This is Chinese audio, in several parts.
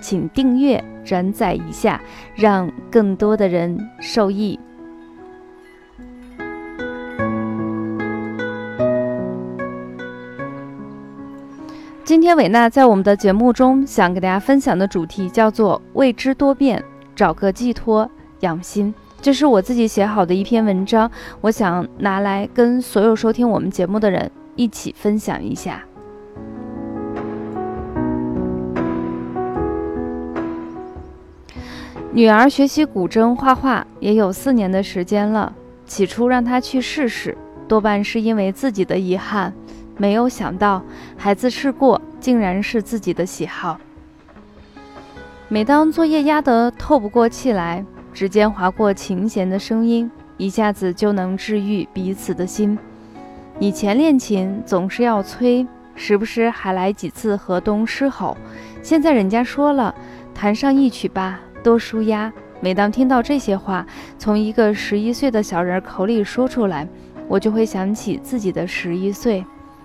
请订阅、转载一下，让更多的人受益。今天，伟娜在我们的节目中想给大家分享的主题叫做“未知多变，找个寄托”。养心，这是我自己写好的一篇文章，我想拿来跟所有收听我们节目的人一起分享一下。女儿学习古筝画画也有四年的时间了，起初让她去试试，多半是因为自己的遗憾，没有想到孩子试过，竟然是自己的喜好。每当作业压得透不过气来，指尖划过琴弦的声音，一下子就能治愈彼此的心。以前练琴总是要催，时不时还来几次河东狮吼。现在人家说了，弹上一曲吧，多舒压。每当听到这些话从一个十一岁的小人口里说出来，我就会想起自己的十一岁。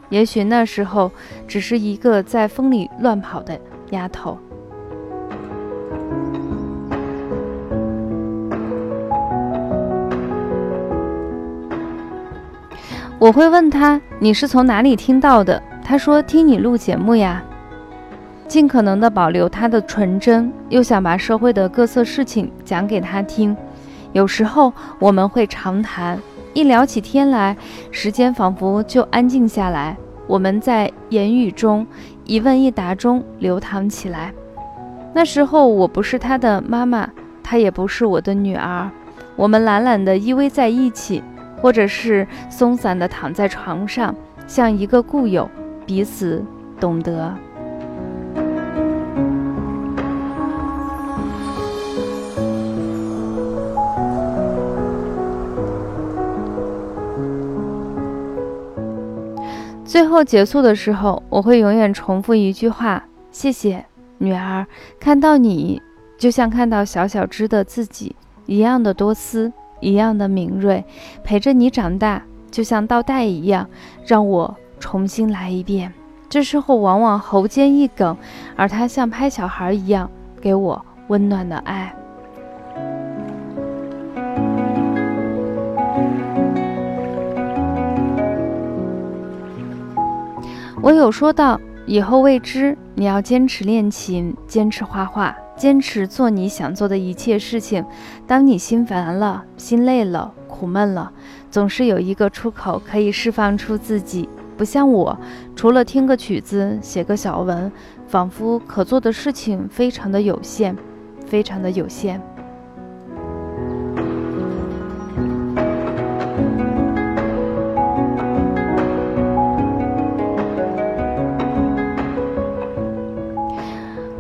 也许那时候只是一个在风里乱跑的丫头。我会问他：“你是从哪里听到的？”他说：“听你录节目呀。”尽可能的保留他的纯真，又想把社会的各色事情讲给他听。有时候我们会长谈，一聊起天来，时间仿佛就安静下来。我们在言语中，一问一答中流淌起来。那时候我不是他的妈妈，他也不是我的女儿，我们懒懒地依偎在一起。或者是松散地躺在床上，像一个故友，彼此懂得。最后结束的时候，我会永远重复一句话：“谢谢，女儿，看到你，就像看到小小只的自己一样的多思。”一样的敏锐，陪着你长大，就像倒带一样，让我重新来一遍。这时候往往喉间一梗，而他像拍小孩一样给我温暖的爱。我有说到，以后未知，你要坚持练琴，坚持画画。坚持做你想做的一切事情。当你心烦了、心累了、苦闷了，总是有一个出口可以释放出自己。不像我，除了听个曲子、写个小文，仿佛可做的事情非常的有限，非常的有限。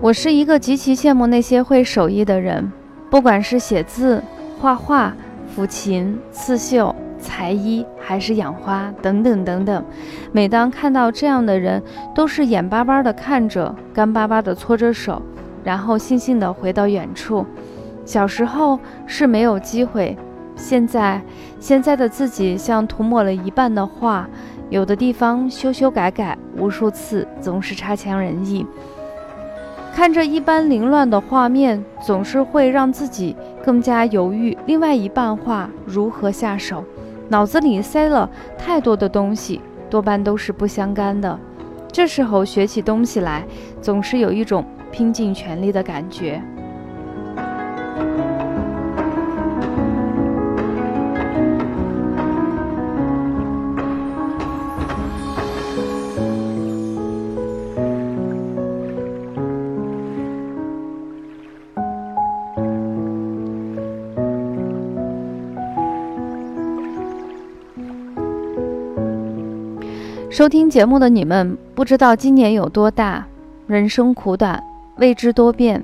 我是一个极其羡慕那些会手艺的人，不管是写字、画画、抚琴、刺绣、裁衣，还是养花等等等等。每当看到这样的人，都是眼巴巴地看着，干巴巴地搓着手，然后悻悻地回到远处。小时候是没有机会，现在现在的自己像涂抹了一半的画，有的地方修修改改无数次，总是差强人意。看着一般凌乱的画面，总是会让自己更加犹豫。另外一半画如何下手？脑子里塞了太多的东西，多半都是不相干的。这时候学起东西来，总是有一种拼尽全力的感觉。收听节目的你们，不知道今年有多大？人生苦短，未知多变，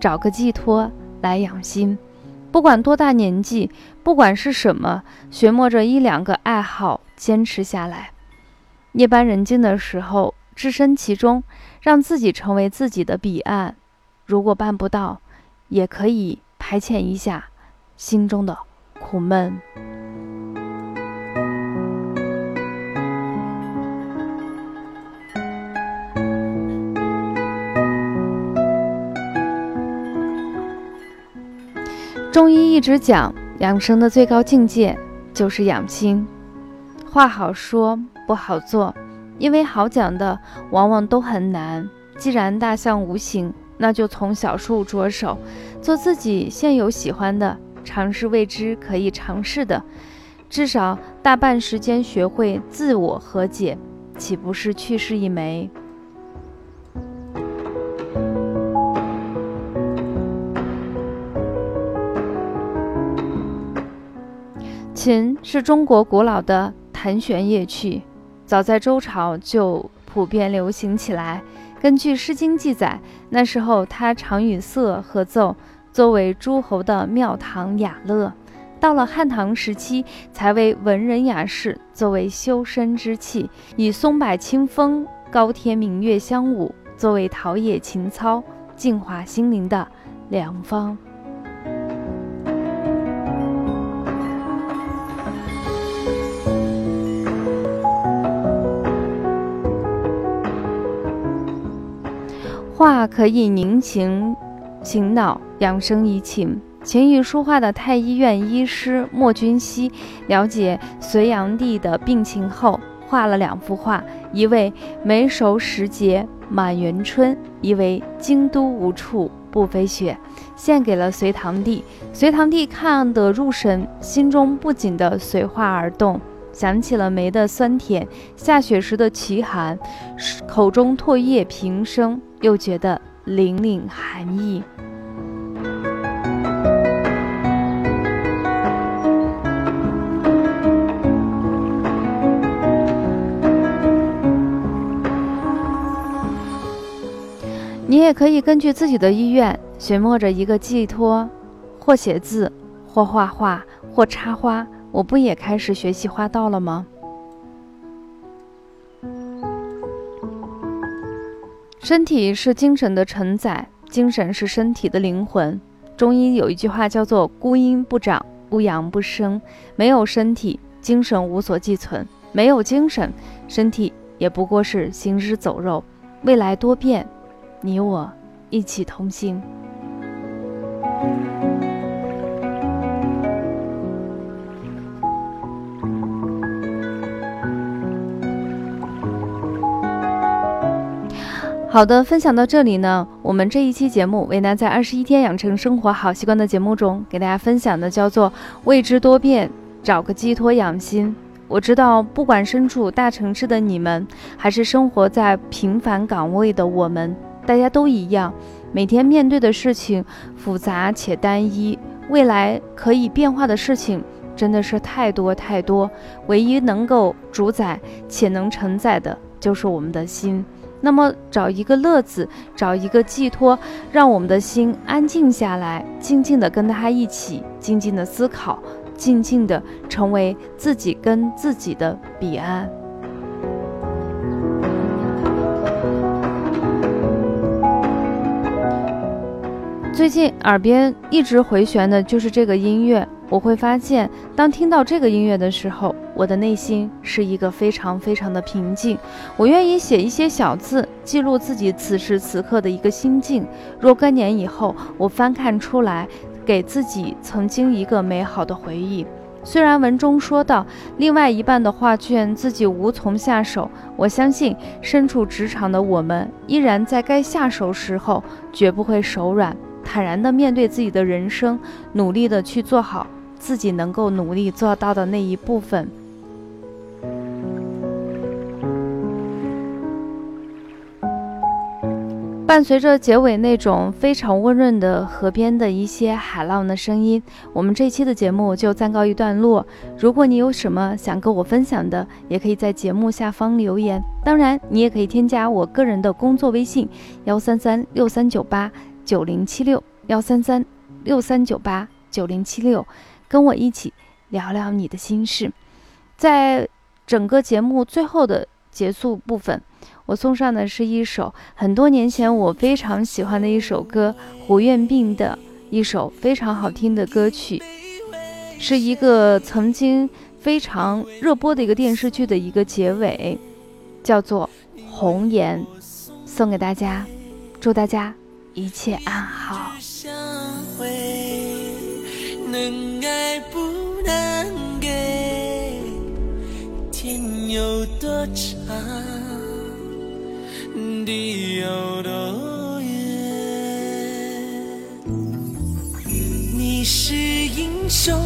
找个寄托来养心。不管多大年纪，不管是什么，学摸着一两个爱好，坚持下来。夜半人静的时候，置身其中，让自己成为自己的彼岸。如果办不到，也可以排遣一下心中的苦闷。中医一直讲，养生的最高境界就是养心。话好说，不好做，因为好讲的往往都很难。既然大象无形，那就从小处着手，做自己现有喜欢的，尝试未知可以尝试的，至少大半时间学会自我和解，岂不是趣事一枚？琴是中国古老的弹弦乐器，早在周朝就普遍流行起来。根据《诗经》记载，那时候它常与瑟合奏，作为诸侯的庙堂雅乐。到了汉唐时期，才为文人雅士作为修身之器，以松柏清风、高天明月相舞，作为陶冶情操、净化心灵的良方。画可以宁情醒脑，养生怡情。勤于书画的太医院医师莫君熙，了解隋炀帝的病情后，画了两幅画，一位梅熟时节满园春，一位京都无处不飞雪，献给了隋炀帝。隋炀帝看得入神，心中不禁的随画而动，想起了梅的酸甜，下雪时的奇寒，口中唾液平生。又觉得凛凛寒意。你也可以根据自己的意愿，寻摸着一个寄托，或写字，或画画，或插花。我不也开始学习花道了吗？身体是精神的承载，精神是身体的灵魂。中医有一句话叫做“孤阴不长，孤阳不生”。没有身体，精神无所寄存；没有精神，身体也不过是行尸走肉。未来多变，你我一起同行。好的，分享到这里呢，我们这一期节目为难在二十一天养成生活好习惯的节目中，给大家分享的叫做未知多变，找个寄托养心。我知道，不管身处大城市的你们，还是生活在平凡岗位的我们，大家都一样，每天面对的事情复杂且单一，未来可以变化的事情真的是太多太多，唯一能够主宰且能承载的，就是我们的心。那么，找一个乐子，找一个寄托，让我们的心安静下来，静静的跟他一起，静静的思考，静静的成为自己跟自己的彼岸。最近耳边一直回旋的就是这个音乐。我会发现，当听到这个音乐的时候，我的内心是一个非常非常的平静。我愿意写一些小字，记录自己此时此刻的一个心境。若干年以后，我翻看出来，给自己曾经一个美好的回忆。虽然文中说到另外一半的画卷自己无从下手，我相信身处职场的我们，依然在该下手时候绝不会手软，坦然地面对自己的人生，努力地去做好。自己能够努力做到的那一部分。伴随着结尾那种非常温润的河边的一些海浪的声音，我们这期的节目就暂告一段落。如果你有什么想跟我分享的，也可以在节目下方留言。当然，你也可以添加我个人的工作微信：幺三三六三九八九零七六幺三三六三九八。九零七六，跟我一起聊聊你的心事。在整个节目最后的结束部分，我送上的是一首很多年前我非常喜欢的一首歌，胡彦斌的一首非常好听的歌曲，是一个曾经非常热播的一个电视剧的一个结尾，叫做《红颜》，送给大家，祝大家一切安好。能爱不能给，天有多长，地有多远？你是英雄，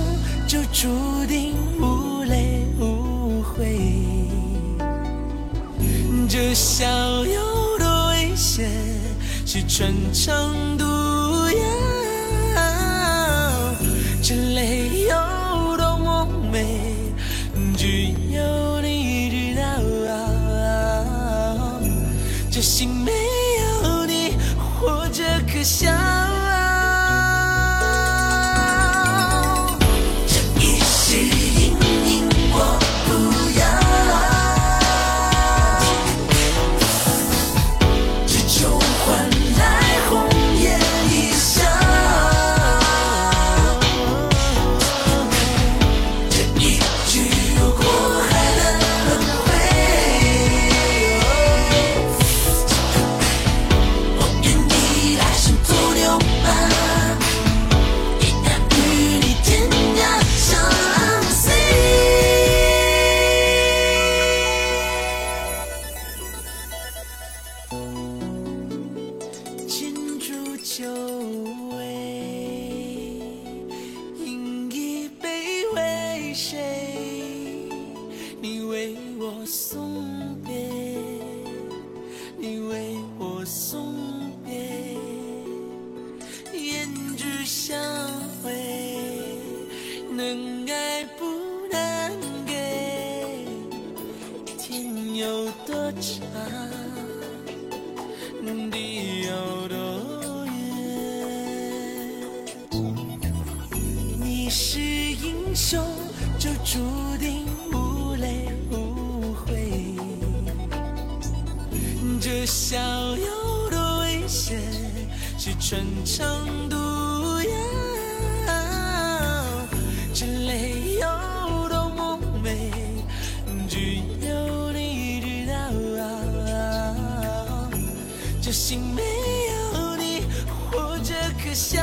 就注定无泪无悔。这笑有多危险，是穿肠毒药。这泪有多么美，只有你知道。这心没有你，活着可笑。送别你为我送别胭脂香味能爱不能给天有多长地有多远你是英雄就注定笑有多危险是穿肠毒药，这泪有多么美，只有你知道。这心没有你，活着可笑。